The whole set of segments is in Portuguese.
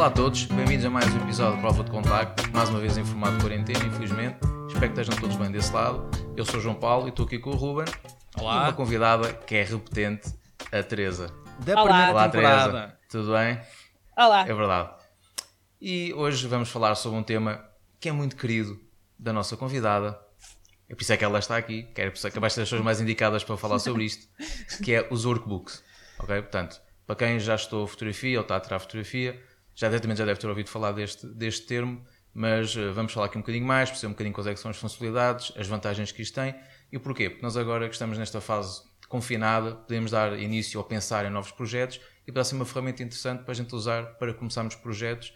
Olá a todos, bem-vindos a mais um episódio de Prova de Contacto, mais uma vez em formato de quarentena, infelizmente. Espero que estejam todos bem desse lado. Eu sou o João Paulo e estou aqui com o Ruben. Olá. E uma convidada que é repetente, a Teresa. Da Olá. primeira Olá, temporada. Teresa. Tudo bem? Olá. É verdade. E hoje vamos falar sobre um tema que é muito querido da nossa convidada. É por isso é que ela está aqui, que é por isso é que vais ser as pessoas mais indicadas para falar sobre isto, que é os workbooks. Ok? Portanto, para quem já estou fotografia ou está a tirar fotografia, já também já deve ter ouvido falar deste, deste termo, mas eh, vamos falar aqui um bocadinho mais, perceber um bocadinho quais é são as funcionalidades, as vantagens que isto tem e o porquê. Porque nós agora que estamos nesta fase confinada, podemos dar início ou pensar em novos projetos e pode ser uma ferramenta interessante para a gente usar para começarmos projetos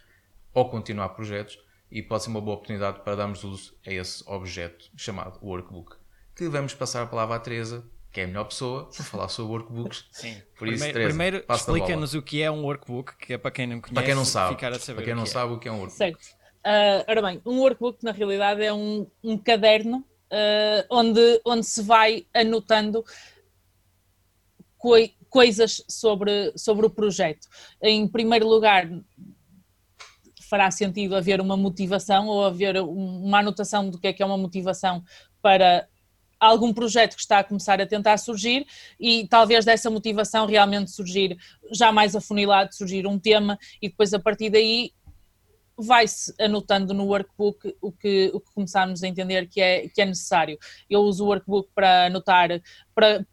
ou continuar projetos e pode ser uma boa oportunidade para darmos uso a esse objeto chamado workbook. Que vamos passar a palavra à Teresa, que é a melhor pessoa para falar sobre workbooks. Sim. Por isso, primeiro, primeiro explica-nos o que é um workbook, que é para quem não conhece, Para quem não sabe, ficar a saber para quem o não que é. sabe o que é um workbook. Certo. Ah, ora bem, um workbook na realidade é um, um caderno ah, onde, onde se vai anotando coi- coisas sobre, sobre o projeto. Em primeiro lugar, fará sentido haver uma motivação ou haver um- uma anotação do que é que é uma motivação para algum projeto que está a começar a tentar surgir e talvez dessa motivação realmente surgir, já mais afunilado, surgir um tema e depois a partir daí vai-se anotando no workbook o que, o que começarmos a entender que é, que é necessário. Eu uso o workbook para anotar, para,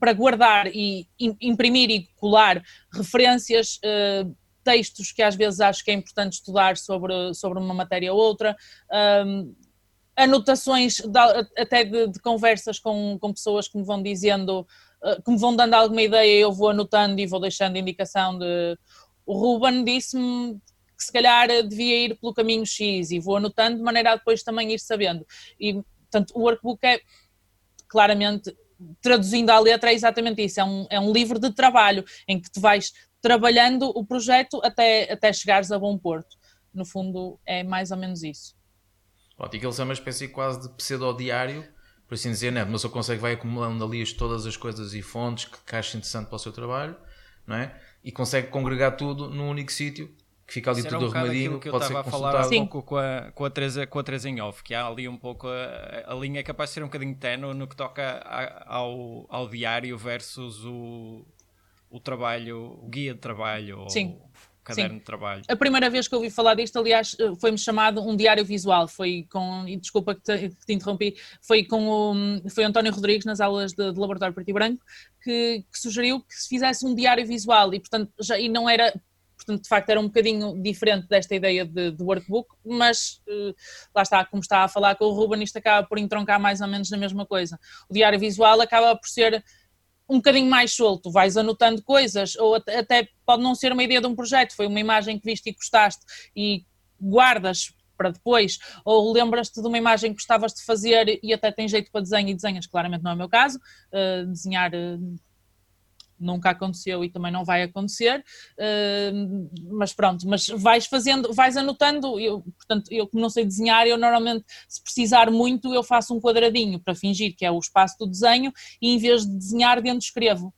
para guardar e im- imprimir e colar referências, eh, textos que às vezes acho que é importante estudar sobre, sobre uma matéria ou outra, ahm, anotações de- até de, de conversas com, com pessoas que me vão dizendo, eh, que me vão dando alguma ideia, eu vou anotando e vou deixando indicação de. O Ruben disse-me que se calhar devia ir pelo caminho X e vou anotando de maneira a depois também ir sabendo. E, portanto, o workbook é claramente, traduzindo à letra, é exatamente isso: é um, é um livro de trabalho em que tu vais trabalhando o projeto até, até chegares a bom porto. No fundo, é mais ou menos isso. Pronto, e que ele é uma espécie quase de pseudo-diário, por assim dizer, né? uma pessoa consegue vai acumulando ali as- todas as coisas e fontes que, que acha interessante para o seu trabalho, não é? E consegue congregar tudo num único sítio, que fica ali era tudo um arrumadinho, aquilo que eu pode ser estava a falar há pouco com a, com, a Teresa, com a Teresa em off, que há ali um pouco a, a linha é capaz de ser um bocadinho tenue no que toca a- ao, ao diário versus o, o trabalho, o guia de trabalho ou Sim. o caderno Sim. de trabalho. A primeira vez que eu ouvi falar disto, aliás, foi-me chamado um diário visual. Foi com, e desculpa que te, que te interrompi, foi com o foi António Rodrigues nas aulas de, de laboratório preto e branco que, que sugeriu que se fizesse um diário visual e, portanto, já, e não era. Portanto, de facto, era um bocadinho diferente desta ideia de, de workbook, mas eh, lá está, como está a falar com o Ruben, isto acaba por entroncar mais ou menos na mesma coisa. O diário visual acaba por ser um bocadinho mais solto, vais anotando coisas, ou até, pode não ser uma ideia de um projeto, foi uma imagem que viste e gostaste e guardas para depois, ou lembras-te de uma imagem que gostavas de fazer e até tem jeito para desenho e desenhas, claramente não é o meu caso, uh, desenhar uh, nunca aconteceu e também não vai acontecer, mas pronto, mas vais fazendo, vais anotando, eu, portanto, eu como não sei desenhar, eu normalmente, se precisar muito, eu faço um quadradinho para fingir que é o espaço do desenho e em vez de desenhar, dentro escrevo.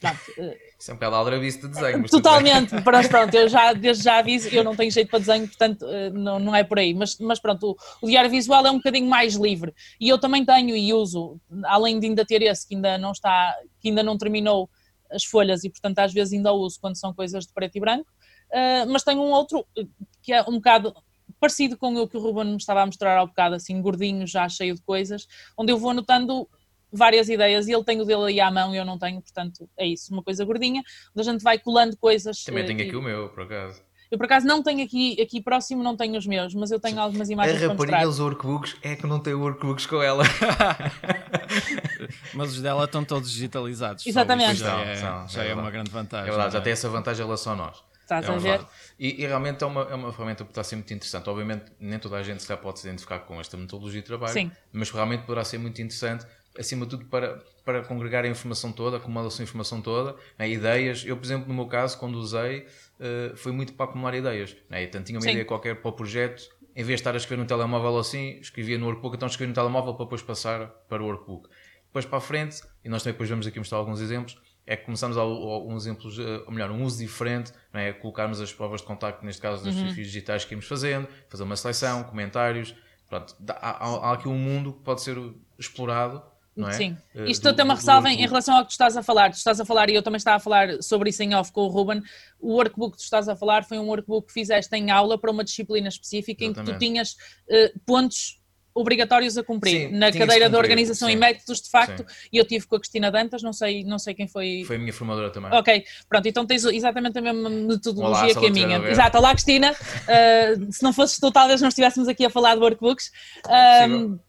Pronto, uh, Isso é um bocado aldrabice de desenho. Totalmente, mas pronto, eu já, desde já aviso, eu não tenho jeito para desenho, portanto eh, não, não é por aí, mas, mas pronto, o, o diário visual é um bocadinho mais livre e eu também tenho e uso, além de ainda ter esse que ainda não está, que ainda não terminou as folhas e portanto às vezes ainda uso quando são coisas de preto e branco, eh, mas tenho um outro eh, que é um bocado parecido com o que o Ruben me estava a mostrar há bocado, assim gordinho, já cheio de coisas, onde eu vou anotando várias ideias e ele tem o dele aí à mão e eu não tenho, portanto é isso, uma coisa gordinha, onde a gente vai colando coisas. Também eh, tenho e- aqui o meu, por acaso. Eu por acaso não tenho aqui, aqui próximo, não tenho os meus, mas eu tenho algumas A imagens para rapariga mostrar. dos workbooks é que não tem workbooks com ela. Mas os dela estão todos digitalizados. Exatamente. Já, é, são, é já é verdade. uma grande vantagem. É verdade, já não tem essa vantagem em relação a nós. Estás É a ver? E, e realmente é uma, é uma ferramenta que está a ser muito interessante. Obviamente, nem toda a gente se já pode se identificar com esta metodologia de trabalho, Sim. mas realmente poderá ser muito interessante, acima de tudo, para, para congregar a informação toda, acumular a informação toda, né, ideias. Eu, por exemplo, no meu caso, quando usei, eh, foi muito para acumular ideias. Né? Então, tinha uma Sim. ideia qualquer para o projeto, em vez de estar a escrever no telemóvel assim, escrevia no workbook, então escrevia no telemóvel para depois passar para o workbook. Depois para a frente, e nós também depois vamos aqui mostrar alguns exemplos, é que começamos a, a, um exemplo, ou melhor, um uso diferente, não é? colocarmos as provas de contacto, neste caso das uhum. digitais que íamos fazendo, fazer uma seleção, comentários, pronto, há, há, aqui um mundo que pode ser explorado é? Sim, eh, isto do, até uma ressalva em relação ao que tu estás a falar. Tu estás a falar, e eu também estava a falar sobre isso em off com o Ruben. O workbook que tu estás a falar foi um workbook que fizeste em aula para uma disciplina específica Exatamente. em que tu tinhas uh, pontos obrigatórios a cumprir Sim, na cadeira da organização Sim. e métodos, de facto, Sim. e eu tive com a Cristina Dantas, não sei, não sei quem foi. Foi a minha formadora também. Ok, pronto, então tens exatamente a mesma metodologia Olá, que a minha. Exato, olá Cristina, uh, se não fosses tu, talvez não estivéssemos aqui a falar de workbooks. É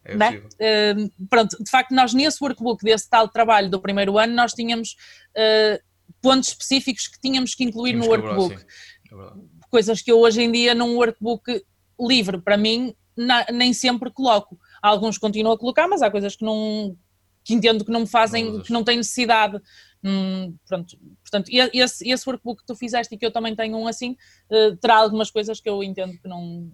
é né? uh, pronto, de facto, nós nesse workbook desse tal trabalho do primeiro ano, nós tínhamos uh, pontos específicos que tínhamos que incluir tínhamos no workbook. É Coisas que eu hoje em dia num workbook livre, para mim, na, nem sempre coloco. Alguns continuo a colocar, mas há coisas que não que entendo que não me fazem, não que não têm necessidade. Hum, pronto, portanto, esse, esse workbook que tu fizeste e que eu também tenho um assim, uh, terá algumas coisas que eu entendo que não.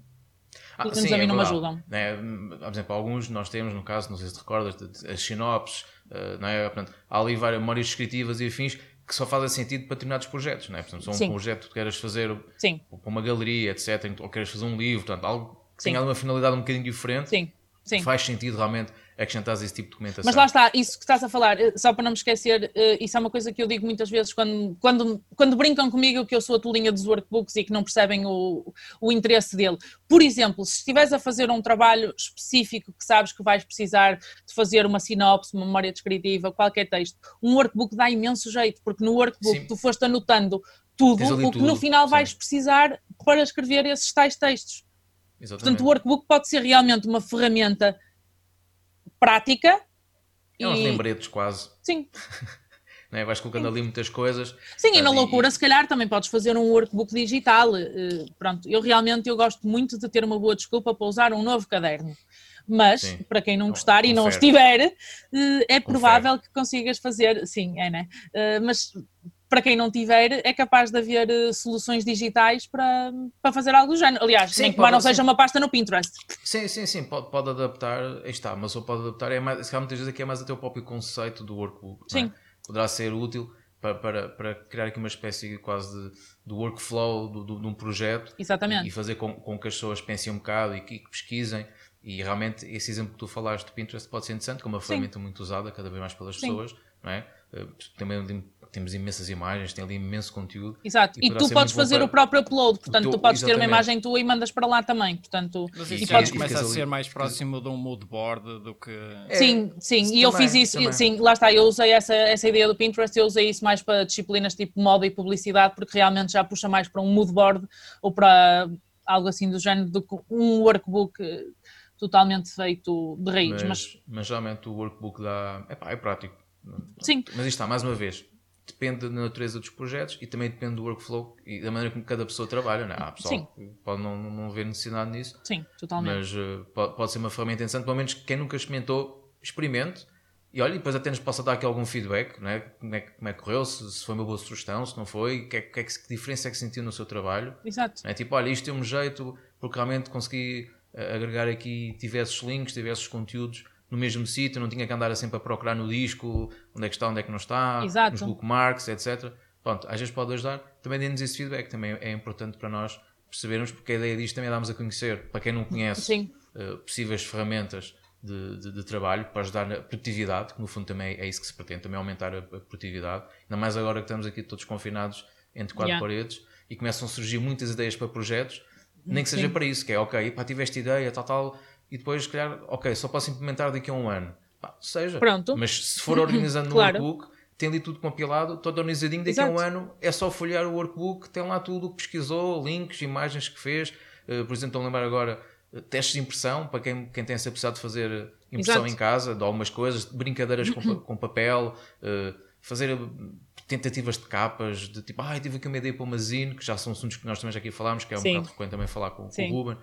Ah, sim, a mim é não me ajudam. Né? Por exemplo, alguns nós temos, no caso, não sei se te recordas, as sinopses, uh, não é? Portanto, há ali várias memórias descritivas e afins que só fazem sentido para determinados projetos, não é? Portanto, se um projeto que queres fazer Sim. para uma galeria, etc., ou queres fazer um livro, portanto, algo Sim. tenha uma finalidade um bocadinho diferente, Sim. Sim. faz sentido realmente acrescentar esse tipo de documentação. Mas lá está, isso que estás a falar, eh, só para não me esquecer, eh, isso é uma coisa que eu digo muitas vezes quando, quando, quando brincam comigo que eu sou a tolinha dos workbooks e que não percebem o, o interesse dele. Por exemplo, se estiveres a fazer um trabalho específico que sabes que vais precisar de fazer uma sinopse, uma memória descritiva, qualquer texto, um workbook dá imenso jeito, porque no workbook Sim. tu foste anotando tudo o que tudo. no final vais Sim. precisar para escrever esses tais textos. Exatamente. Portanto, o workbook pode ser realmente uma ferramenta prática. É e... uns lembretes quase. Sim. é? Vais colocando Sim. ali muitas coisas. Sim, e na loucura, e... se calhar, também podes fazer um workbook digital. Uh, pronto, eu realmente eu gosto muito de ter uma boa desculpa para usar um novo caderno. Mas, sim. para quem não gostar e não estiver, uh, é provável que consigas fazer. Sim, é, né? Uh, mas para quem não tiver, é capaz de haver uh, soluções digitais para, para fazer algo do género. Aliás, sim, nem que não seja uma pasta no Pinterest. Sim, sim, sim, pode, pode adaptar, aí está, mas só pode adaptar, é mais, se calhar muitas vezes aqui é mais até o próprio conceito do workbook. É? Sim. É? Poderá ser útil para, para, para, criar aqui uma espécie quase de, de workflow do, do, de um projeto. Exatamente. E fazer com, com que as pessoas pensem um bocado e que, que pesquisem. E realmente esse exemplo que tu falaste do Pinterest pode ser interessante, como uma ferramenta muito usada cada vez mais pelas sim. pessoas, não é? Eh, também temos imensas imagens, tem ali imenso conteúdo. Exato, e, e tu podes fazer para... o próprio upload, portanto tu, tu podes exatamente. ter uma imagem tua e mandas para lá também, portanto... Mas isso e podes... começa a ser mais próximo de um mood board do que... É, sim, sim, e também, eu fiz isso, também. sim, lá está, eu usei essa, essa ideia do Pinterest, eu usei isso mais para disciplinas tipo moda e publicidade, porque realmente já puxa mais para um mood board ou para algo assim do género do que um workbook totalmente feito de raiz. Mas, mas... mas realmente o workbook dá... Epá, é prático. Sim. Mas isto está, mais uma vez, depende da natureza dos projetos e também depende do workflow e da maneira como cada pessoa trabalha. Não é? Há pessoal Sim. que pode não, não ver necessidade nisso. Sim, totalmente. Mas uh, pode, pode, ser uma ferramenta interessante, pelo menos quem nunca experimentou, experimente. E olha, depois até nos possa dar aqui algum feedback, não é? Como, é como é que correu, se, se foi uma boa sugestão, se não foi, que, é, que, é que, que diferença é que sentiu no seu trabalho. Exato. é? Tipo, olha, isto tem um jeito, porque realmente consegui uh, agregar aqui diversos links, diversos conteúdos no mesmo sítio, não tinha que andar sempre a procurar no disco onde é que está, onde é que não está, Exato. nos bookmarks, etc. Pronto, às vezes pode ajudar. Também dê-nos esse feedback, também é importante para nós percebermos, porque a ideia disto também é darmos a conhecer, para quem não conhece, uh, possíveis ferramentas de, de, de, trabalho para ajudar na produtividade, que no fundo também é isso que se pretende, também aumentar a, a produtividade. Ainda mais agora que estamos aqui todos confinados entre quatro yeah. paredes e começam a surgir muitas ideias para projetos, nem que Sim. seja para isso, que é ok, pá, tive esta ideia, tal, tal, e depois, se calhar, ok, só posso implementar daqui a um ano. Pá, seja. Pronto. Mas se for organizando claro. no workbook, tem ali tudo compilado, todo organizadinho, daqui Exato. a um ano é só folhear o workbook, tem lá tudo o que pesquisou, links, imagens que fez. Uh, por exemplo, estou a lembrar agora uh, testes de impressão, para quem, quem tem essa possibilidade de fazer impressão Exato. em casa, de algumas coisas, brincadeiras com, com papel, uh, fazer tentativas de capas, de tipo, ah, tive aqui uma ideia para uma zine, que já são assuntos que nós também já aqui falámos, que é um Sim. bocado frequente também falar com, com o Ruben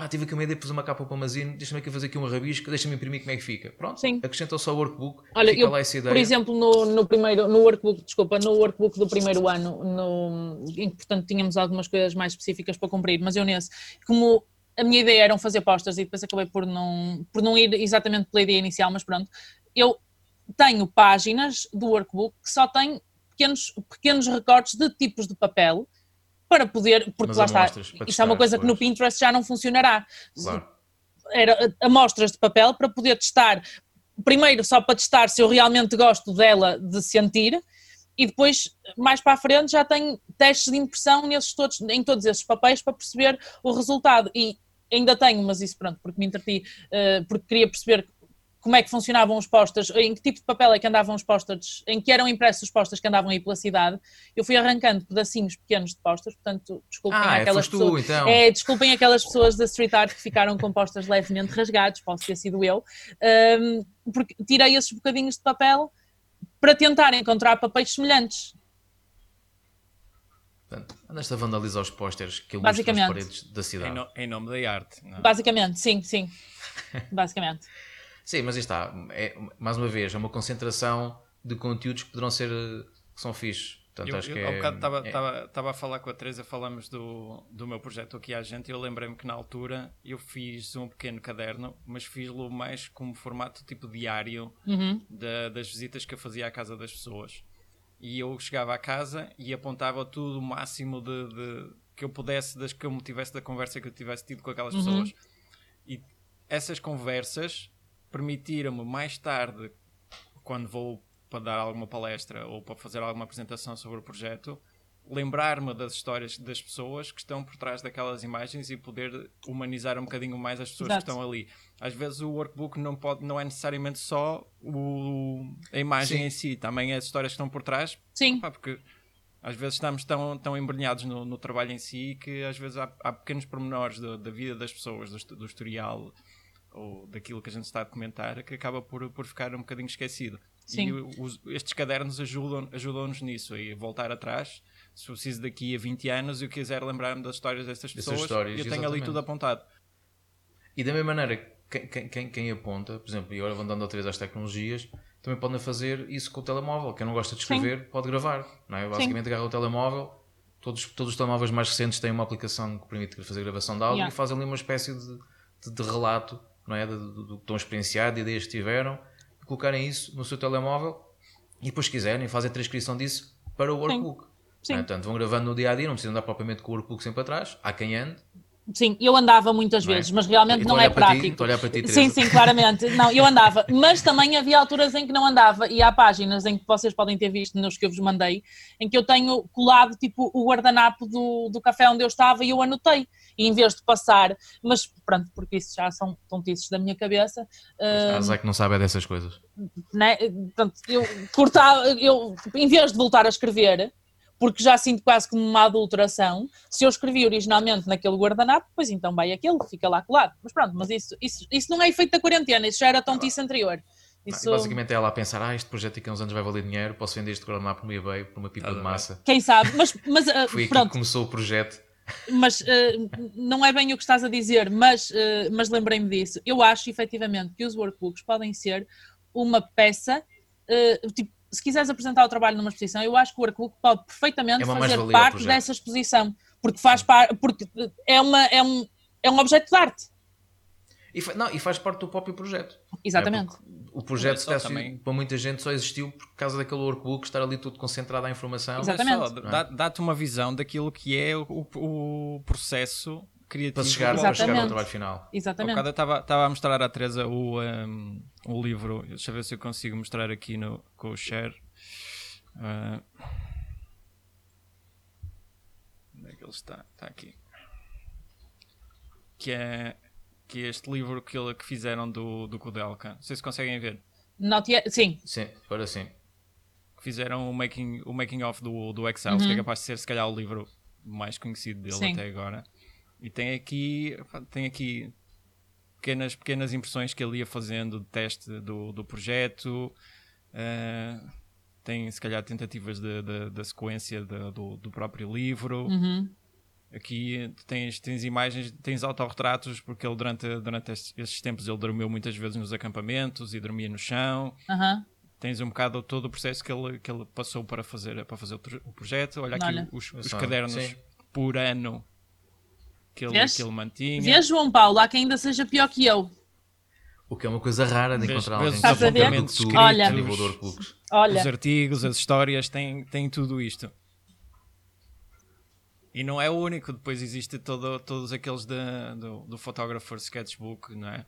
pá, tive aqui uma ideia de fazer uma capa para uma zine, deixa-me aqui fazer aqui um rabisco, deixa-me imprimir como é que fica. Pronto, Sim. acrescenta só o workbook, Olha, fica eu, lá essa ideia. Por exemplo, no, no, primeiro, no workbook, desculpa, no workbook do primeiro ano, no, em que portanto tínhamos algumas coisas mais específicas para cumprir, mas eu nesse, como a minha ideia era fazer postas e depois acabei por não, por não ir exatamente pela ideia inicial, mas pronto, eu tenho páginas do workbook que só têm pequenos, pequenos recortes de tipos de papel para poder, porque Mas lá está, isto é uma testar coisa que no. Pinterest já não funcionará. Claro. Era eh, amostras de papel para poder testar, primeiro só para testar se eu realmente gosto dela de sentir, e depois, mais para a frente, já tenho testes de impressão nesses todos, em todos esses papéis para perceber o resultado. E ainda tenho, mas isso pronto, porque me entreti, eh, porque queria perceber como é que funcionavam os posters, em que tipo de papel é que andavam os posters, em que eram impressos os posters que andavam aí pela cidade. Eu fui arrancando pedacinhos pequenos de posters, portanto, desculpem Ah, é, aquelas foste pessoas. tu, então. É, desculpem aquelas pessoas da street art que ficaram com posters levemente rasgados, posso ter sido eu, Ahm, porque tirei esses bocadinhos de papel para tentar encontrar papéis semelhantes. Portanto, andaste a vandalizar os pósteres que ilustram as paredes da Em, cidade. no- em nome da arte. não é? Basicamente, sim, sim. Basicamente. Sim, mas aí está. É, mais uma vez, é uma concentração de conteúdos que poderão ser. eh, que são fixes. Portanto, Eu, acho eu, que há é. bocado estava é- estava- estava a falar com a Teresa, falamos do, do meu projeto aqui à gente e eu lembrei-me que na altura eu fiz um pequeno caderno, mas fiz-lo mais como formato tipo diário Uhum. da- das visitas que eu fazia à casa das pessoas. E eu chegava à casa e apontava tudo o máximo de, de- que eu pudesse, das que eu me tivesse da conversa que eu tivesse tido com aquelas Uhum. pessoas. E essas conversas permitiram-me mais tarde, quando vou para dar alguma palestra ou para fazer alguma apresentação sobre o projeto, lembrar-me das histórias das pessoas que estão por trás daquelas imagens e poder humanizar um bocadinho mais as pessoas Exato. que estão ali. Às vezes o workbook não, pode, não é necessariamente só o, a imagem Sim. em si, também é as histórias que estão por trás, Sim, pá, porque às vezes estamos tão, tão embrenhados no, no trabalho em si que às vezes há, há pequenos pormenores da, da vida das pessoas, do, do historial ou daquilo que a gente está a documentar que acaba por, por ficar um bocadinho esquecido. Sim. E os- estes cadernos ajudam- ajudam-nos nisso, e voltar atrás. Se eu preciso daqui a 20 anos e eu quiser lembrar-me das histórias destas pessoas, histórias, eu tenho ali exatamente. tudo apontado. E da mesma maneira, quem, quem, quem, aponta, por exemplo, e agora vão dando outra vez às tecnologias, também podem fazer isso com o telemóvel. Quem não gosta de escrever pode gravar. Não é? Basicamente agarra o telemóvel. Todos, todos os telemóveis mais recentes têm uma aplicação que permite fazer gravação de áudio Yeah. e fazem ali uma espécie de, de, de relato não é? do, do- do que estão a experienciar, de ideias que tiveram, e colocarem isso no seu telemóvel e depois, se quiserem, fazem a transcrição disso para o workbook. Sim. Não é? Portanto, vão gravando no dia a dia, não precisam andar propriamente com o workbook sempre atrás. Há quem ande. Sim, eu andava muitas Não é? vezes, mas realmente não é prático. ti, Sim, sim, claramente. Não, eu andava, mas também havia alturas em que não andava, e há páginas em que vocês podem ter visto nos que eu vos mandei, em que eu tenho colado tipo o guardanapo do, do café onde eu estava e eu anotei, e em vez de passar, mas pronto, porque isso já são tontices da minha cabeça, A ah, Azar que não sabe é dessas coisas. né? Portanto, eu cortava, eu, em vez de voltar a escrever, porque já sinto quase como uma adulteração, se eu escrevi originalmente naquele guardanapo, pois então vai aquele, fica lá colado. Mas pronto, mas isso, isso, isso não é efeito da quarentena, isso já era tontice anterior. Isso, basicamente é ela a pensar, ah, este projeto daqui a uns anos vai valer dinheiro, posso vender este guardanapo no eBay por uma pipa de massa. quem sabe, mas, mas ah, Foi aqui que pronto, começou o projeto. mas ah, não é bem o que estás a dizer, mas, ah, mas lembrei-me disso. Eu acho efetivamente que os workbooks podem ser uma peça, tipo, se quiseres apresentar o trabalho numa exposição, eu acho que o workbook pode perfeitamente É fazer parte dessa exposição, porque faz parte, porque é, uma, é, um, é um objeto de arte. E, fa- não, e faz parte do próprio projeto. Exatamente. É, o projeto, é se também. para muita gente, só existiu por causa daquele workbook, estar ali tudo concentrado à informação. É Exatamente. dá- Dá-te uma visão daquilo que é o, o processo criativo. Para chegar, para chegar ao trabalho final. Há Exatamente. bocado eu estava estava a mostrar à Teresa o, um, o livro. Deixa eu ver se eu consigo mostrar aqui no, com o share. Ah. onde é que ele está? Está aqui. Que é, que é este livro que, ele- que fizeram do, do Kudelka. Não sei se conseguem ver. Not yet- Sim, Sim, agora sim. Fizeram o making, o making of do, do Excel, que é capaz de ser se calhar o livro mais conhecido dele Uhum. Sim. até agora. E tem aqui, tem aqui pequenas, pequenas impressões que ele ia fazendo de teste do, do projeto. eh, tem se calhar tentativas da sequência de- do, do próprio livro. Uhum. Aqui tens, tens imagens, tens autorretratos, porque ele durante, durante estes, tempos ele dormiu muitas vezes nos acampamentos e dormia no chão Aham. tens um bocado todo o processo que ele, que ele passou para fazer, para fazer o, o projeto. Olha aqui Olha. os, os cadernos Sim. por ano que ele, Vês? que ele mantinha. Vês, João Paulo, há quem ainda seja pior que eu. O que é uma coisa rara de encontrar vês alguém os que tu, escritos. Olha. a nível de. Olha, Os artigos, as histórias, têm, têm tudo isto. E não é o único, depois existe todo, todos aqueles de- do, do Photographer Sketchbook, não é?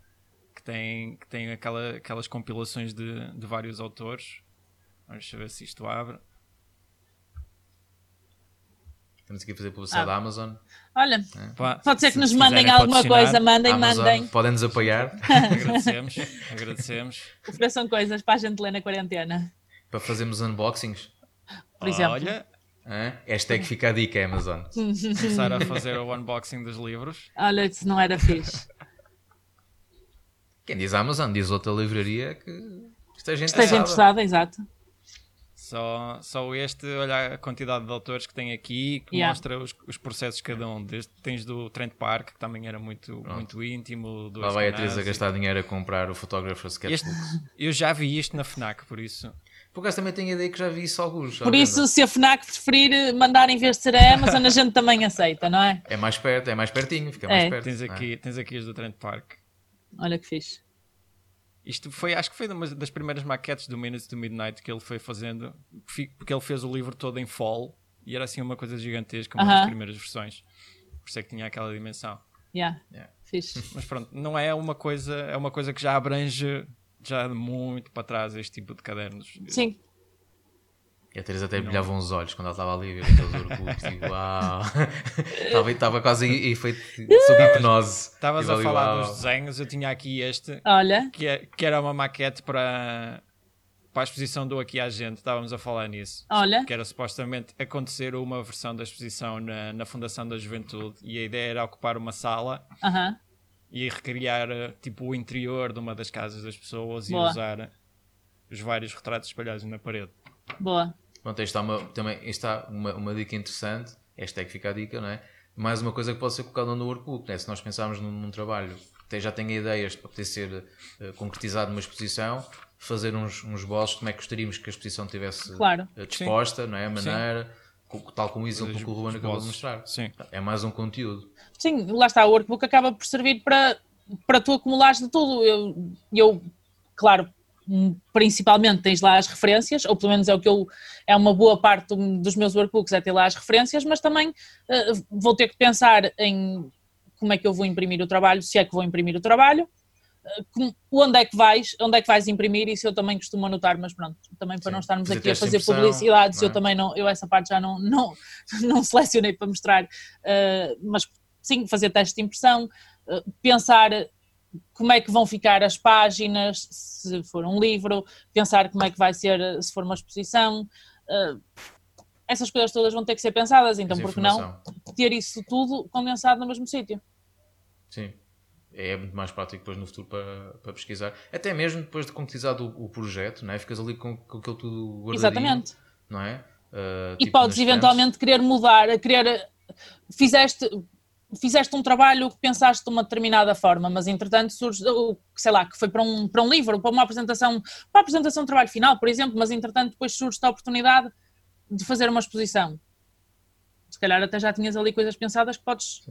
Que tem, que tem aquela, aquelas compilações de, de vários autores. Vamos ver se isto abre. Estamos aqui a fazer publicidade Ah. da Amazon. Olha, Pá, pode ser que se nos quiserem mandem alguma coisa, mandem, Amazon, mandem. podem-nos apoiar Agradecemos, agradecemos. Ofereçam coisas para a gente ler na quarentena, para fazermos unboxings. por exemplo. Olha, Hã? Hashtag fica a dica, Amazon. começar a fazer o unboxing dos livros. Olha, isso não era fixe. Quem diz Amazon, diz outra livraria que esteja Esteja interessada. interessada, exato. Só, só este, olha a quantidade de autores que tem aqui, que Yeah. mostra os, os processos de cada um. Desde, tens do Trent Park, que também era muito, muito íntimo. Do Lá vai a Teresa gastar dinheiro a comprar o Photographer Sketchbook. Este, eu já vi isto na FNAC, por isso. Por acaso também tenho a ideia que já vi isso alguns. Por venda. isso, se a FNAC preferir mandar em vez de ser a Amazon, a gente também aceita, não é? É mais perto, é mais pertinho, fica É. mais perto. Tens é? aqui, tens aqui as do Trent Park. Olha que fixe. Isto foi, acho que foi uma das primeiras maquetes do Minutes to Midnight que ele foi fazendo, porque ele fez o livro todo em fall e era assim uma coisa gigantesca, uma das Aham. primeiras versões. Por isso é que tinha aquela dimensão. Yeah. Yeah. Fixe. Mas pronto, não é uma coisa, é uma coisa que já abrange já muito para trás este tipo de cadernos. Sim. E a Teresa até Não. brilhava uns olhos quando ela estava ali a ver aqueles orgulhos. Tipo, uau! estava, estava quase em efeito sob hipnose. Estavas Tipo a falar uau. dos desenhos, eu tinha aqui este, Olha, que, é- que era uma maquete para, para a exposição do Aqui à Gente, estávamos a falar nisso. olha. Que era supostamente acontecer uma versão da exposição na, na Fundação da Juventude e a ideia era ocupar uma sala Aham. e recriar tipo o interior de uma das casas das pessoas Boa. e usar os vários retratos espalhados na parede. Boa. Pronto, aí está uma, também está uma, uma dica interessante. Hashtag fica a dica, não é? Mais uma coisa que pode ser colocada no workbook, né? se nós pensarmos num, num trabalho que já tenha ideias para poder ser eh, concretizado numa exposição, fazer uns, uns bosses, como é que gostaríamos que a exposição tivesse Claro. eh, disposta, não é? A maneira, tal como o exemplo que o Ruben acabou de mostrar. Sim. É mais um conteúdo. Sim, lá está, o workbook acaba por servir para, para tu acumulares de tudo. Eu, eu, claro, principalmente tens lá as referências, ou pelo menos é o que eu, é uma boa parte do- dos meus workbooks, é ter lá as referências, mas também eh, vou ter que pensar em como é que eu vou imprimir o trabalho, se é que vou imprimir o trabalho, como- onde é que vais, onde é que vais imprimir, isso eu também costumo anotar, mas pronto, também para Sim. não estarmos aqui a fazer impressão, publicidades, é? eu também não, eu essa parte já não, não, não selecionei para mostrar, eh, mas sim, fazer teste de impressão, pensar como é que vão ficar as páginas, se for um livro, pensar como é que vai ser se for uma exposição. eh, essas coisas todas vão ter que ser pensadas, então por que não ter isso tudo condensado no mesmo sítio? Sim. É muito mais prático depois no futuro para, para pesquisar. Até mesmo depois de concretizado o, o projeto, não é? Ficas ali com, com aquilo tudo guardadinho. Exatamente. Não é? Uh, E tipo podes eventualmente querer mudar, querer. Fizeste, fizeste um trabalho que pensaste de uma determinada forma, mas entretanto surge, sei lá, que foi para um, para um livro, para uma apresentação, para a apresentação de trabalho final, por exemplo, mas entretanto depois surge a oportunidade de fazer uma exposição. Se calhar até já tinhas ali coisas pensadas que podes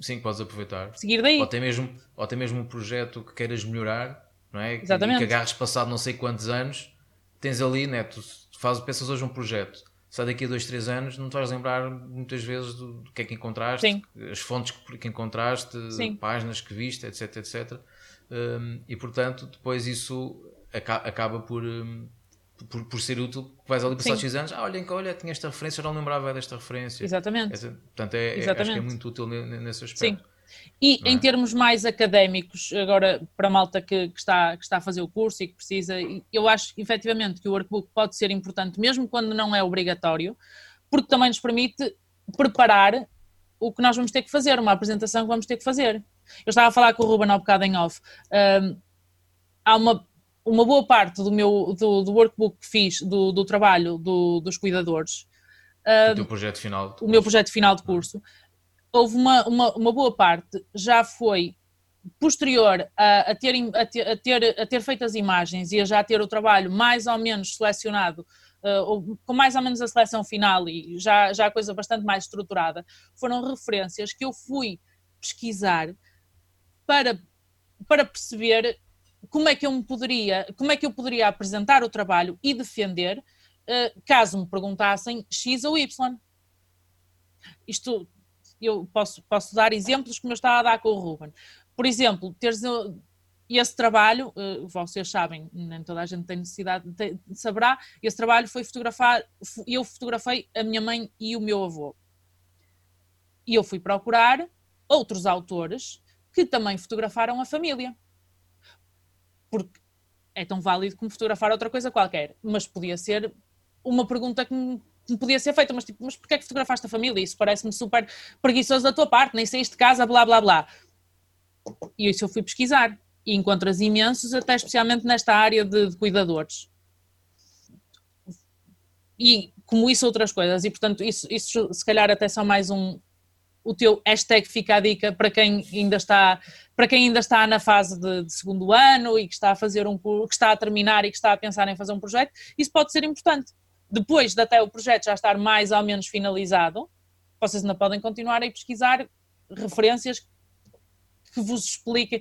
Sim, que podes aproveitar. seguir daí. Ou até, mesmo, ou até mesmo um projeto que queiras melhorar, não é? Que- Exatamente. E que agarres passado não sei quantos anos, tens ali, né? Tu fazes, pensas hoje um projeto. Sai daqui a dois, três anos, não te vais lembrar muitas vezes do, do que é que encontraste, Sim. as fontes que, que encontraste, Sim. páginas que viste, etc, etc. Um, e portanto, depois isso aca- acaba por, um, por, por ser útil. Vais ali passar. X anos, ah, olhem que olha, tinha esta referência, eu não lembrava desta referência. Exatamente. Portanto, é, é- acho que é muito útil ne- ne- nesse Sim. E Não é? em termos mais académicos, agora para a malta que, que está, que está a fazer o curso e que precisa, eu acho efetivamente que o workbook pode ser importante, mesmo quando não é obrigatório, porque também nos permite preparar o que nós vamos ter que fazer, uma apresentação que vamos ter que fazer. Eu estava a falar com o Ruben há bocado em off. Ahm, há uma, uma boa parte do meu do, do workbook que fiz, do, do trabalho do- dos cuidadores, O teu projeto final. o meu projeto final de curso, houve uma, uma, uma boa parte, já foi posterior a, a, ter, a, ter, a, ter, a ter feito as imagens e a já ter o trabalho mais ou menos selecionado, ou com mais ou menos a seleção final e já, já a coisa bastante mais estruturada, foram referências que eu fui pesquisar para, para perceber como é que eu me poderia, como é que eu poderia apresentar o trabalho e defender uh, caso me perguntassem X ou Y. Isto eu posso, posso dar exemplos como eu estava a dar com o Ruben. Por exemplo, teres esse trabalho, vocês sabem, nem toda a gente tem necessidade de, saberá, esse trabalho foi fotografar, eu fotografei a minha mãe e o meu avô. E eu fui procurar outros autores que também fotografaram a família. Porque é tão válido como fotografar outra coisa qualquer, mas podia ser uma pergunta que me podia ser feita, mas tipo, mas porquê é que fotografaste a família? Isso parece-me super preguiçoso da tua parte, nem saíste de casa, blá blá blá. E isso eu fui pesquisar e encontras imensos, até especialmente nesta área de, de cuidadores. E como isso, outras coisas. E portanto, isso, isso se calhar até só mais um. O teu hashtag fica a dica para quem ainda está, para quem ainda está na fase de, de segundo ano e que está a fazer um que está a terminar e que está a pensar em fazer um projeto, isso pode ser importante. Depois de até o projeto já estar mais ou menos finalizado, vocês ainda podem continuar a pesquisar referências que vos expliquem,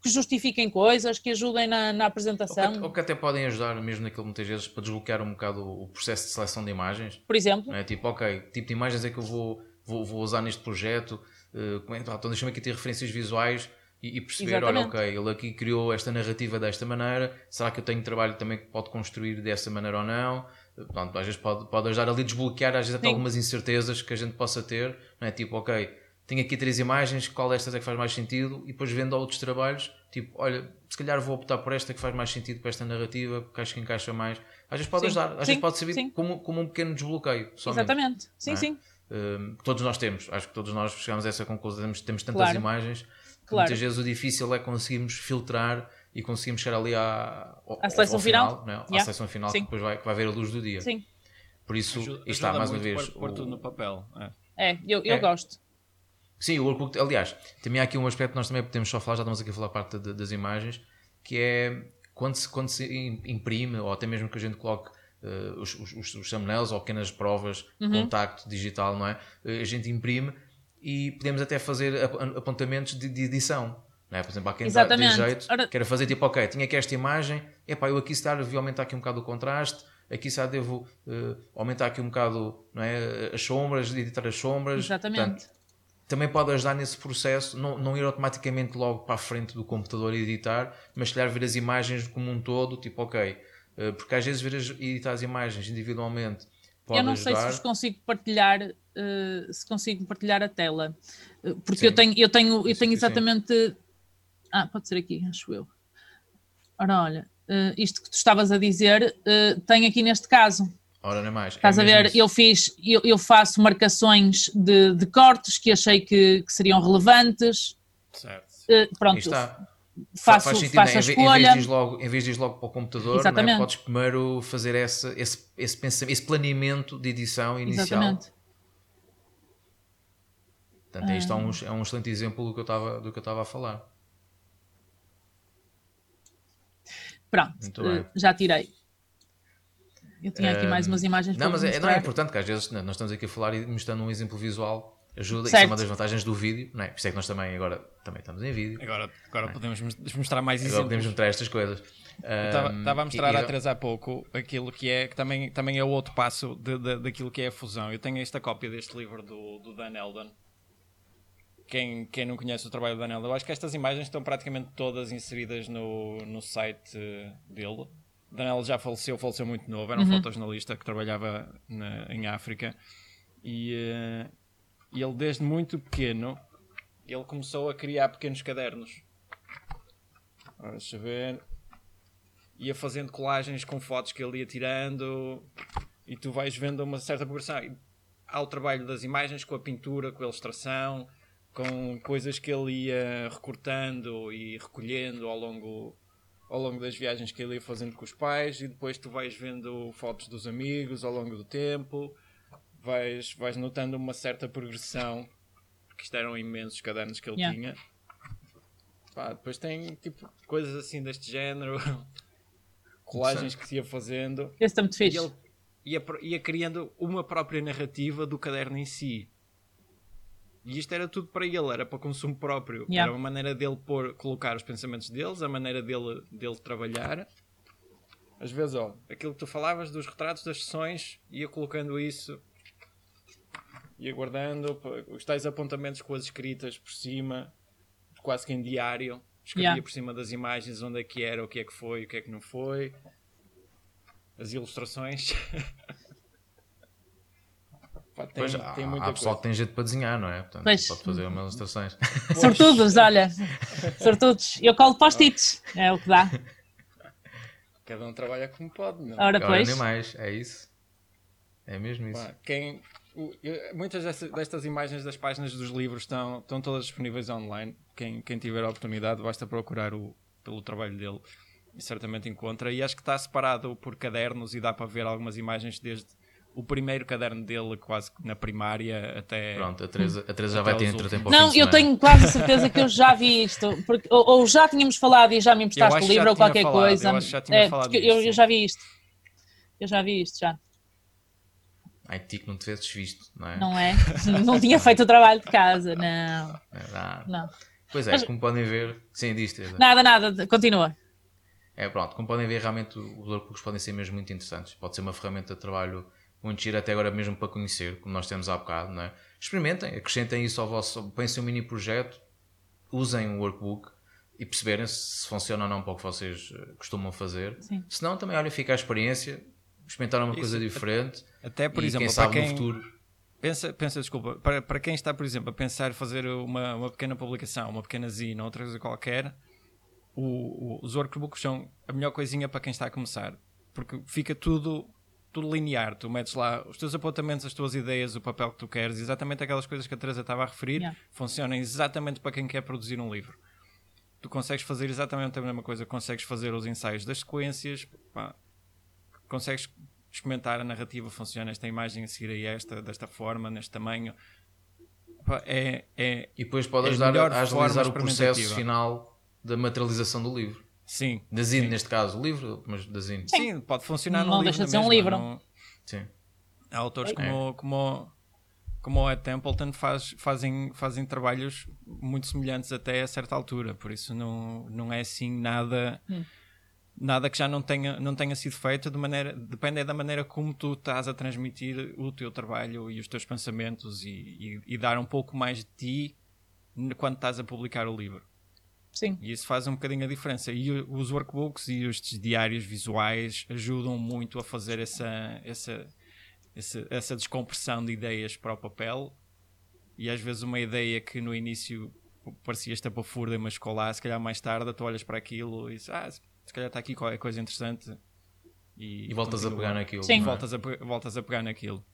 que justifiquem coisas, que ajudem na, na apresentação. Ou que, ou que, até podem ajudar mesmo naquilo muitas vezes para desbloquear um bocado o processo de seleção de imagens. Por exemplo. É tipo, ok, que tipo de imagens é que eu vou, vou, vou usar neste projeto? Uh, como é, então deixa-me aqui ter referências visuais e, e perceber, Exatamente. olha, ok, ele aqui criou esta narrativa desta maneira, será que eu tenho trabalho também que pode construir dessa maneira ou não? Pronto, às vezes pode, pode ajudar ali a desbloquear às vezes até algumas incertezas que a gente possa ter, não é? Tipo, ok, tenho aqui três imagens, qual destas é que faz mais sentido? E depois vendo outros trabalhos, tipo, olha, se calhar vou optar por esta que faz mais sentido para esta narrativa, porque acho que encaixa mais. Às vezes pode sim, ajudar, às sim, vezes pode servir como, como um pequeno desbloqueio. Somente, Exatamente, sim, é? sim. Um, todos nós temos, acho que todos nós chegamos a essa conclusão, temos, temos tantas claro. imagens que claro. muitas vezes o difícil é conseguirmos filtrar e conseguimos chegar ali à, ao, à seleção final, final né? yeah. à seleção final Sim. que depois vai, que vai ver a luz do dia. Sim. Por isso, ajuda, está mais uma vez. Pôr, o... tudo no papel. É, é eu, eu é. gosto. Sim, o workbook, aliás, também há aqui um aspecto que nós também podemos só falar, já estamos aqui a falar parte de, das imagens, que é quando se, quando se imprime, ou até mesmo que a gente coloque uh, os, os, os thumbnails ou pequenas provas de uhum. contacto digital, não é? A gente imprime e podemos até fazer apontamentos de, de edição. Não é? Por exemplo, há quem Exatamente. dá de jeito, Ora... quer fazer tipo, ok, tinha aqui esta imagem, epá, eu aqui se dar, devia aumentar aqui um bocado o contraste, aqui se devo uh, aumentar aqui um bocado não é, as sombras, editar as sombras. Exatamente. Portanto, também pode ajudar nesse processo, não, não ir automaticamente logo para a frente do computador e editar, mas calhar ver as imagens como um todo, tipo, ok, uh, porque às vezes ver as, editar as imagens individualmente pode Eu não ajudar. sei se vos consigo partilhar, uh, se consigo partilhar a tela, porque eu tenho, eu tenho, eu tenho exatamente... Ah, pode ser aqui, acho eu. Ora, olha, uh, isto que tu estavas a dizer, uh, tem aqui neste caso. Ora, não é mais. Estás é a ver? Eu fiz, eu, eu, faço marcações de, de cortes que achei que, que seriam relevantes. Certo. Uh, pronto. está. Faço, Faz sentido, faço né? a escolha. Em vez, logo, em vez de ir logo para o computador, é? podes primeiro fazer esse, esse, esse, pensamento, esse planeamento de edição inicial. Exatamente. Portanto, isto é um, é um excelente exemplo do que eu estava, do que eu estava a falar. Pronto, uh, já tirei. Eu tinha aqui mais umas imagens não, para mas é, não é importante que às vezes nós estamos aqui a falar e mostrando um exemplo visual ajuda, certo. isso é uma das vantagens do vídeo, não é? Por isso é que nós também agora também estamos em vídeo. Agora, agora é? podemos mostrar mais agora exemplos. podemos mostrar estas coisas. Estava a mostrar e, a Teresa há pouco aquilo que é, que também, também é o outro passo de, de, daquilo que é a fusão. Eu tenho esta cópia deste livro do, do Dan Eldon, quem, quem não conhece o trabalho do Daniel, eu acho que estas imagens estão praticamente todas inseridas no, no site dele. Daniel já faleceu, faleceu muito novo, era um uhum. fotojornalista que trabalhava na, em África e uh, ele desde muito pequeno ele começou a criar pequenos cadernos. Ora, deixa ver. Ia fazendo colagens com fotos que ele ia tirando e tu vais vendo uma certa progressão. Há o trabalho das imagens com a pintura, com a ilustração, com coisas que ele ia recortando e recolhendo ao longo, ao longo das viagens que ele ia fazendo com os pais e depois tu vais vendo fotos dos amigos ao longo do tempo, vais, vais notando uma certa progressão, porque isto eram imensos cadernos que ele yeah. tinha. Pá, depois tem tipo coisas assim deste género, colagens que se ia fazendo. Esse está muito fixe. E ele ia, ia criando uma própria narrativa do caderno em si E isto era tudo para ele, era para consumo próprio. Yeah. Era uma maneira dele pôr, colocar os pensamentos deles, a maneira dele, dele trabalhar. Às vezes, ó, aquilo que tu falavas dos retratos das sessões, ia colocando isso, ia guardando os tais apontamentos com as escritas por cima, quase que em diário. Escrevia Yeah. por cima das imagens onde é que era, o que é que foi, o que é que não foi. As ilustrações. Pá, tem, Pois, tem há, muita há pessoal coisa. que tem jeito para desenhar, não é? Portanto, Pois. pode fazer umas ilustrações. Sortudos, olha. Sortudos. Eu colo post-its. É o que dá. Cada um trabalha como pode, não? Ora, Ora, pois. nem mais, é isso. É mesmo isso. Pá, quem, o- eu- muitas dessas, destas imagens das páginas dos livros estão, estão todas disponíveis online. Quem, quem tiver a oportunidade, basta procurar o, pelo trabalho dele e certamente encontra. E acho que está separado por cadernos e dá para ver algumas imagens desde o primeiro caderno dele, quase que na primária, até. Pronto, a Teresa, a Teresa já vai ter entretempo ao Não, eu tenho quase a certeza que eu já vi isto. Porque, ou, ou já tínhamos falado e já me emprestaste o livro ou qualquer falado, coisa. eu acho que já tinha É, falado disto, eu, eu já vi isto. Eu já vi isto já. Ai, ti que não tivesses visto, não é? Não é? Não tinha feito o trabalho de casa. Não, É verdade. não. Pois é, Mas- como podem ver, diz Teresa. Nada, nada. Continua. É pronto, como podem ver, realmente os workbooks podem ser mesmo muito interessantes. Pode ser uma ferramenta de trabalho muito gira até agora mesmo para conhecer, como nós temos há bocado, não é? Experimentem, acrescentem isso ao vosso, pensem um mini projeto, usem o workbook e perceberem se funciona ou não para o que vocês eh, costumam fazer. Sim. Se não, também olhem, fica a experiência, experimentar uma Isso, coisa diferente Até, por e exemplo, quem para sabe quem, no futuro. Pensa, pensa, desculpa, para, para quem está, por exemplo, a pensar fazer uma, uma pequena publicação, uma pequena zine, outra coisa qualquer, o- o- os workbooks são a melhor coisinha para quem está a começar, porque fica tudo, tudo linear. Tu metes lá os teus apontamentos, as tuas ideias, o papel que tu queres, exatamente aquelas coisas que a Teresa estava a referir, Yeah. funcionam exatamente para quem quer produzir um livro. Tu consegues fazer exatamente a mesma coisa, consegues fazer os ensaios das sequências, pá, consegues experimentar a narrativa, funciona esta imagem a seguir a esta, desta forma, neste tamanho. Pá, É, é, E depois pode É a ajudar melhor a agilizar o processo final da materialização do livro. Sim, Da zine, neste caso, o livro, mas da zine. sim, pode funcionar Não num deixa livro de ser um mesma, livro. não- Sim. Há autores É. como, como, como o Ed Templeton faz, fazem, fazem trabalhos muito semelhantes até a certa altura, por isso não, não é assim nada, Hum. nada que já não tenha, não tenha sido feito de maneira, depende é da maneira como tu estás a transmitir o teu trabalho e os teus pensamentos e, e, e dar um pouco mais de ti quando estás a publicar o livro. Sim. E isso faz um bocadinho a diferença. E os workbooks e os diários visuais ajudam muito a fazer essa, essa, essa, essa descompressão de ideias para o papel. E às vezes uma ideia que no início parecia estapafúrdia, mas ficou lá, se calhar mais tarde tu olhas para aquilo e dizes, ah, se calhar está aqui qualquer coisa interessante. E, E voltas a pegar naquilo. Sim. é? Voltas a, voltas a pegar naquilo.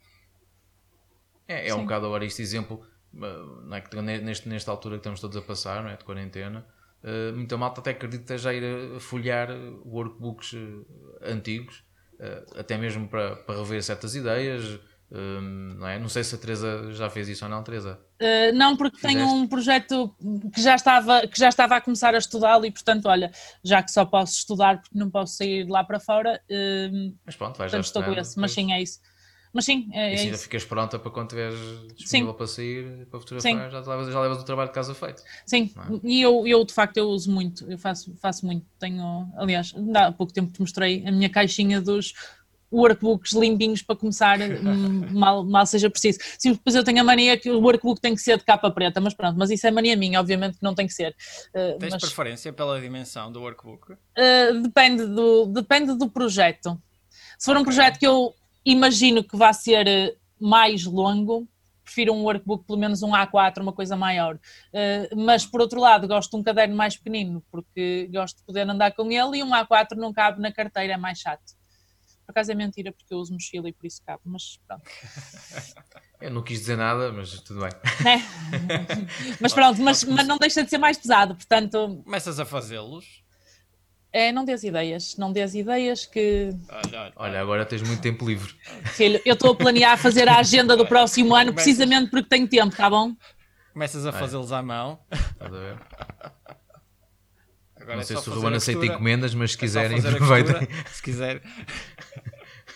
É, é um bocado agora este exemplo, não é, neste, nesta altura que estamos todos a passar, não é, de quarentena, uh, muita malta até acredita já ir a folhear uh, workbooks uh, antigos, uh, até mesmo para, para rever certas ideias. não, é? não sei se a Teresa já fez isso ou não, Teresa. Não, porque tenho Fizeste? um projeto que já, estava, que já estava a começar a estudá-lo e, portanto, olha, já que só posso estudar porque não posso sair de lá para fora, Mas pronto, vais já portanto estou com esse. Mas sim, é isso. Mas sim, é, E é assim isso. ficas pronta para quando estiveres disponível para sair, para fotografar, já, te levas, já levas o trabalho de casa feito. Sim, é? e eu, eu de facto eu uso muito, eu faço, faço muito. Tenho, aliás, ainda há pouco tempo te mostrei a minha caixinha dos workbooks limpinhos para começar, hum, mal, mal seja preciso. Sim, depois eu tenho a mania que o workbook tem que ser de capa preta, mas pronto, mas isso é mania minha, obviamente que não tem que ser. Uh, Tens mas, preferência pela dimensão do workbook? uh, depende, do, depende do projeto. Se for um Ok. projeto que eu imagino que vá ser uh, mais longo, prefiro um workbook pelo menos um A4, uma coisa maior. Uh, mas por outro lado, gosto de um caderno mais pequenino, porque gosto de poder andar com ele e um A4 não cabe na carteira, é mais chato. Por acaso é mentira, porque eu uso mochila e por isso cabe, mas pronto. Eu não quis dizer nada, mas tudo bem. Né? mas pronto, mas, mas não deixa de ser mais pesado, portanto, Começas a fazê-los. É, não dês ideias, não dês ideias que Olha, olha, Olha, agora tens muito tempo livre. Filho, eu estou a planear fazer a agenda do próximo ano precisamente porque tenho tempo, tá bom? Começas a fazê-los à mão. Estás a ver? Agora não é sei se o a aceita encomendas, mas se É quiserem, aproveitem. Se quiser.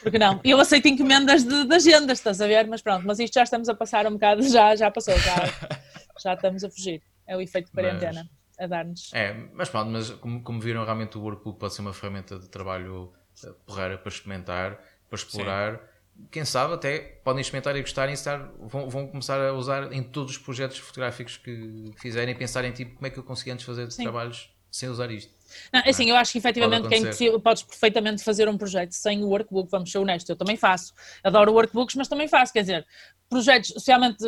Porque não? Eu aceito encomendas de, de agendas, estás a ver? Mas pronto, mas isto já estamos a passar um bocado, já, já passou, já. Já estamos a fugir. É o efeito de quarentena mas, a dar-nos. É, mas pronto, mas como, como, viram, realmente o workbook pode ser uma ferramenta de trabalho eh, porreira para experimentar, para explorar. Sim. Quem sabe até podem experimentar e gostarem e estar, vão, vão começar a usar em todos os projetos fotográficos que fizerem e pensarem tipo como é que eu consegui antes fazer Sim. trabalhos sem usar isto. Não, é assim, eu acho que efetivamente que é podes perfeitamente fazer um projeto sem o workbook, vamos ser honestos, eu também faço. Adoro workbooks, mas também faço, quer dizer, projetos, especialmente,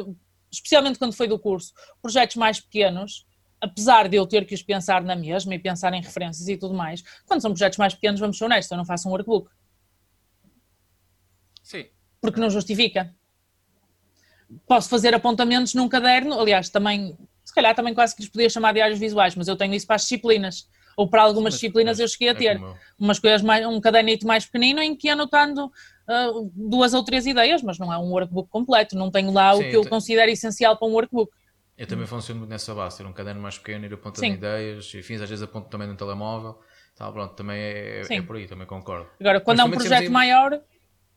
especialmente quando foi do curso, projetos mais pequenos, apesar de eu ter que os pensar na mesma e pensar em referências e tudo mais, quando são projetos mais pequenos, vamos ser honestos, eu não faço um workbook. Sim. Porque não justifica. Posso fazer apontamentos num caderno, aliás, também, se calhar também quase que lhes podia chamar diários visuais, mas eu tenho isso para as disciplinas ou para algumas mas, disciplinas mas, eu cheguei a ter é umas coisas mais, um cadernito mais pequenino em que anotando uh, duas ou três ideias, mas não é um workbook completo, não tenho lá Sim, o que eu, eu considero essencial para um workbook. Eu também funciono muito nessa base, ter um caderno mais pequeno, ir apontando Sim. ideias, enfim, às vezes aponto também no telemóvel, tá, pronto, também é, é, por aí, também concordo. Agora, quando mas é um projeto temos... maior,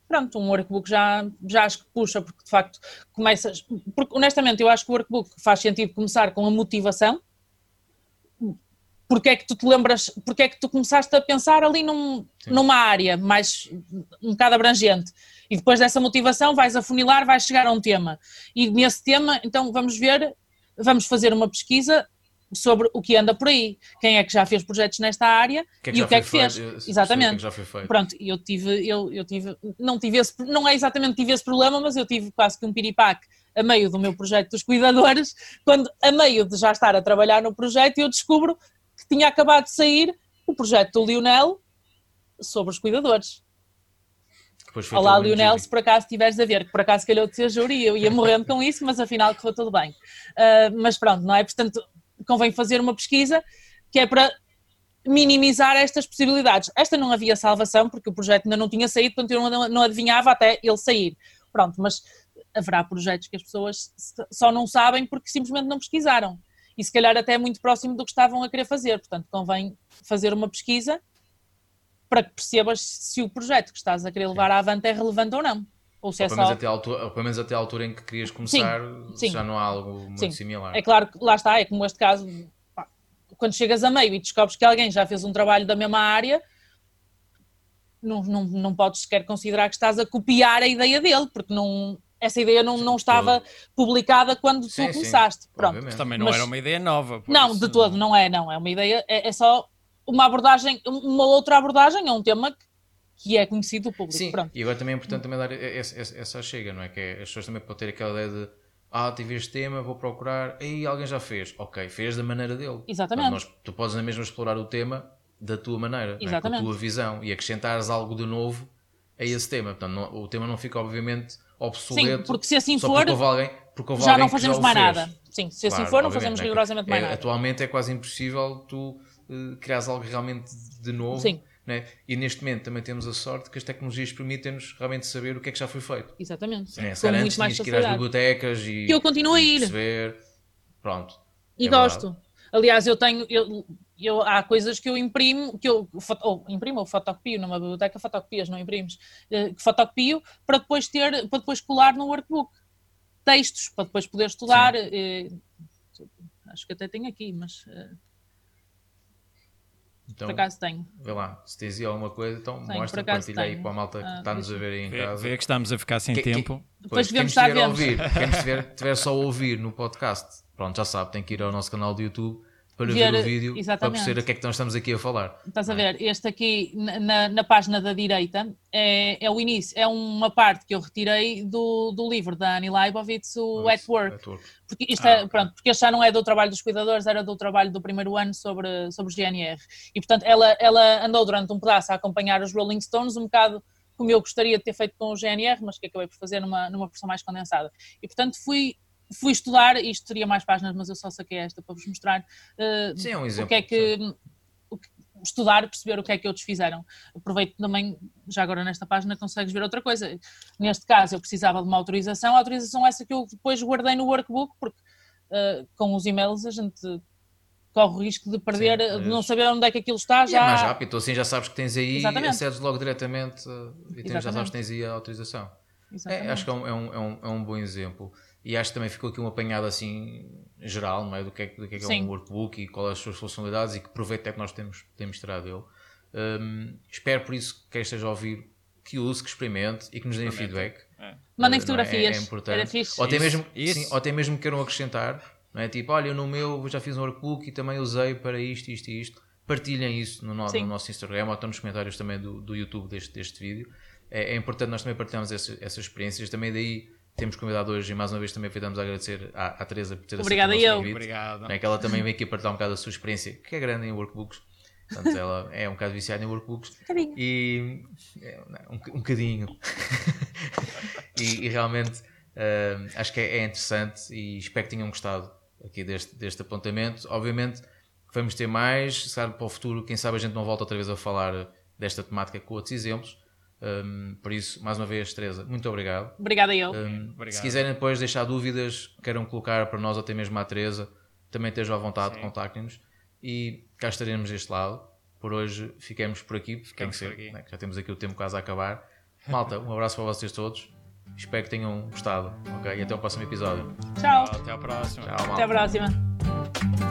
pronto, um workbook já, já acho que puxa, porque de facto começas, porque honestamente eu acho que o workbook faz sentido começar com a motivação, porque é que tu te lembras, porque é que tu começaste a pensar ali num, numa área mais um bocado abrangente? E depois dessa motivação vais afunilar, vais chegar a um tema. E nesse tema então vamos ver, vamos fazer uma pesquisa sobre o que anda por aí, quem é que já fez projetos nesta área que é que e o que é que fez. Feito, exatamente. Que Pronto, eu tive, eu, eu tive, não tive esse, não é exatamente tive esse problema, mas eu tive quase que um piripaque a meio do meu projeto dos cuidadores, quando a meio de já estar a trabalhar no projeto eu descubro que tinha acabado de sair o projeto do Lionel sobre os cuidadores. Olá, Lionel, se por acaso estiveres a ver, que por acaso calhou de ser júri, eu ia morrendo com isso, mas afinal correu tudo bem. Uh, mas pronto, não é? Portanto, convém fazer uma pesquisa que é para minimizar estas possibilidades. Esta não havia salvação, porque o projeto ainda não tinha saído, portanto eu não, não adivinhava até ele sair. Pronto, mas haverá projetos que as pessoas só não sabem porque simplesmente não pesquisaram e se calhar até muito próximo do que estavam a querer fazer. Portanto, convém fazer uma pesquisa para que percebas se o projeto que estás a querer levar à avante é relevante ou não. Ou se ou é pelo, só... até altura, ou pelo menos até a altura em que querias começar, sim, sim. já não há algo muito sim. similar. É claro que lá está, é como este caso, pá, quando chegas a meio e descobres que alguém já fez um trabalho da mesma área, não, não, não podes sequer considerar que estás a copiar a ideia dele, porque não, essa ideia não, não estava publicada quando sim, tu começaste. Sim, Pronto. Mas também não Mas, era uma ideia nova. Não, isso... de todo, não é, não. É uma ideia, é, é, só uma abordagem, uma outra abordagem a um tema que, que é conhecido do público. Sim, Pronto. e agora também é importante também dar essa, essa chega, não é? Que é, as pessoas também podem ter aquela ideia de ah, tive este tema, vou procurar, aí alguém já fez. Ok, fez da maneira dele. Exatamente. Nós, tu podes na mesma explorar o tema da tua maneira. É? com a tua visão e acrescentares algo de novo a esse tema. Portanto, não, o tema não fica, obviamente, obsoleto. Sim, porque se assim for, porque alguém, porque já não fazemos mais nada. Sim, se assim claro, assim for, não fazemos é rigorosamente mais é, nada. Atualmente é quase impossível tu uh, criares algo realmente de novo. Sim. Né? E neste momento também temos a sorte que as tecnologias permitem-nos realmente saber o que é que já foi feito. Exatamente. É, se antes tinhas que ir às bibliotecas e, que eu continuo a ir. perceber. Pronto. E é gosto. Verdade. Aliás, eu tenho, eu, eu, há coisas que eu imprimo, que eu ou, imprimo ou fotocopio numa biblioteca, fotocopias, não imprimes, eh, que fotocopio para depois ter, para depois colar no workbook. Textos, para depois poder estudar. Eh, acho que até tenho aqui, mas eh, então, por acaso tenho. Vê lá, se tens aí alguma coisa, então tenho, mostra, partilha aí para a malta que ah, está-nos a ver aí em vê, casa. Vê que estamos a ficar sem que, tempo. Que, depois devemos estar a ouvir, quem estiver, tiver só a ouvir no podcast, pronto, já sabe, tem que ir ao nosso canal do YouTube para ver, ver o vídeo exatamente. para perceber o que é que nós estamos aqui a falar. Estás a ver, este aqui na, na página da direita é, é o início, é uma parte que eu retirei do, do livro da Annie Leibovitz, o At Work. At work. Porque, isto ah, é, pronto, porque este já não é do trabalho dos cuidadores, era do trabalho do primeiro ano sobre, sobre os GNR. E portanto ela, ela andou durante um pedaço a acompanhar os Rolling Stones, um bocado como eu gostaria de ter feito com o GNR, mas que acabei por fazer numa, numa versão mais condensada. E portanto fui fui estudar, isto teria mais páginas, mas eu só saquei esta para vos mostrar uh, sim, é um exemplo, o que é que, estudar, perceber o que é que outros fizeram. Aproveito também, já agora nesta página consegues ver outra coisa. Neste caso eu precisava de uma autorização, a autorização essa que eu depois guardei no workbook, porque uh, com os e-mails a gente corre o risco de perder, Sim, de não saber onde é que aquilo está. Já... E é mais rápido, assim já sabes que tens aí, Exatamente. acedes logo diretamente eh, e tens, já sabes que tens aí a autorização. É, acho que é é, um, é, um, é um bom exemplo. E acho que também ficou aqui um apanhado assim geral, não é? Do que é, do que, é, que é um workbook e quais as suas funcionalidades e que proveito é que nós temos, temos tirado dele. Um, espero por isso que quem esteja a ouvir que use, que experimente e que nos deem feedback. É. Mandem uh, fotografias. É, é importante. Ou até, mesmo, Sim, ou até mesmo queiram acrescentar, não é? Tipo, olha, no meu já fiz um workbook e também usei para isto, isto e isto. Partilhem isso no, no, no nosso Instagram ou estão nos comentários também do, do YouTube deste, deste vídeo. É, é importante nós também partilharmos essa, essas experiências. Também daí temos convidado hoje e mais uma vez também aproveitamos a agradecer à, à Teresa por ter Obrigada aceito o nosso convite. Obrigado. É que ela também vem aqui partilhar um bocado da sua experiência, que é grande em workbooks. Portanto, ela é um bocado viciada em workbooks. Um e é, um, um bocadinho. e, e, realmente uh, acho que é, é, interessante e espero que tenham gostado aqui deste, deste apontamento. Obviamente vamos ter mais, sabe, para o futuro, quem sabe a gente não volta outra vez a falar desta temática com outros exemplos. Um, por isso, mais uma vez, Teresa, muito obrigado. Obrigada eu. Um, se quiserem depois deixar dúvidas, queiram colocar para nós ou até mesmo à Teresa, também estejam à vontade, contactem-nos. E cá estaremos deste lado. Por hoje ficamos por aqui, porque tem que ser, né, já temos aqui o tempo quase a acabar. Malta, um abraço para vocês todos. Espero que tenham gostado. Ok? E até o próximo episódio. Tchau. Até a próxima. Tchau, até a próxima.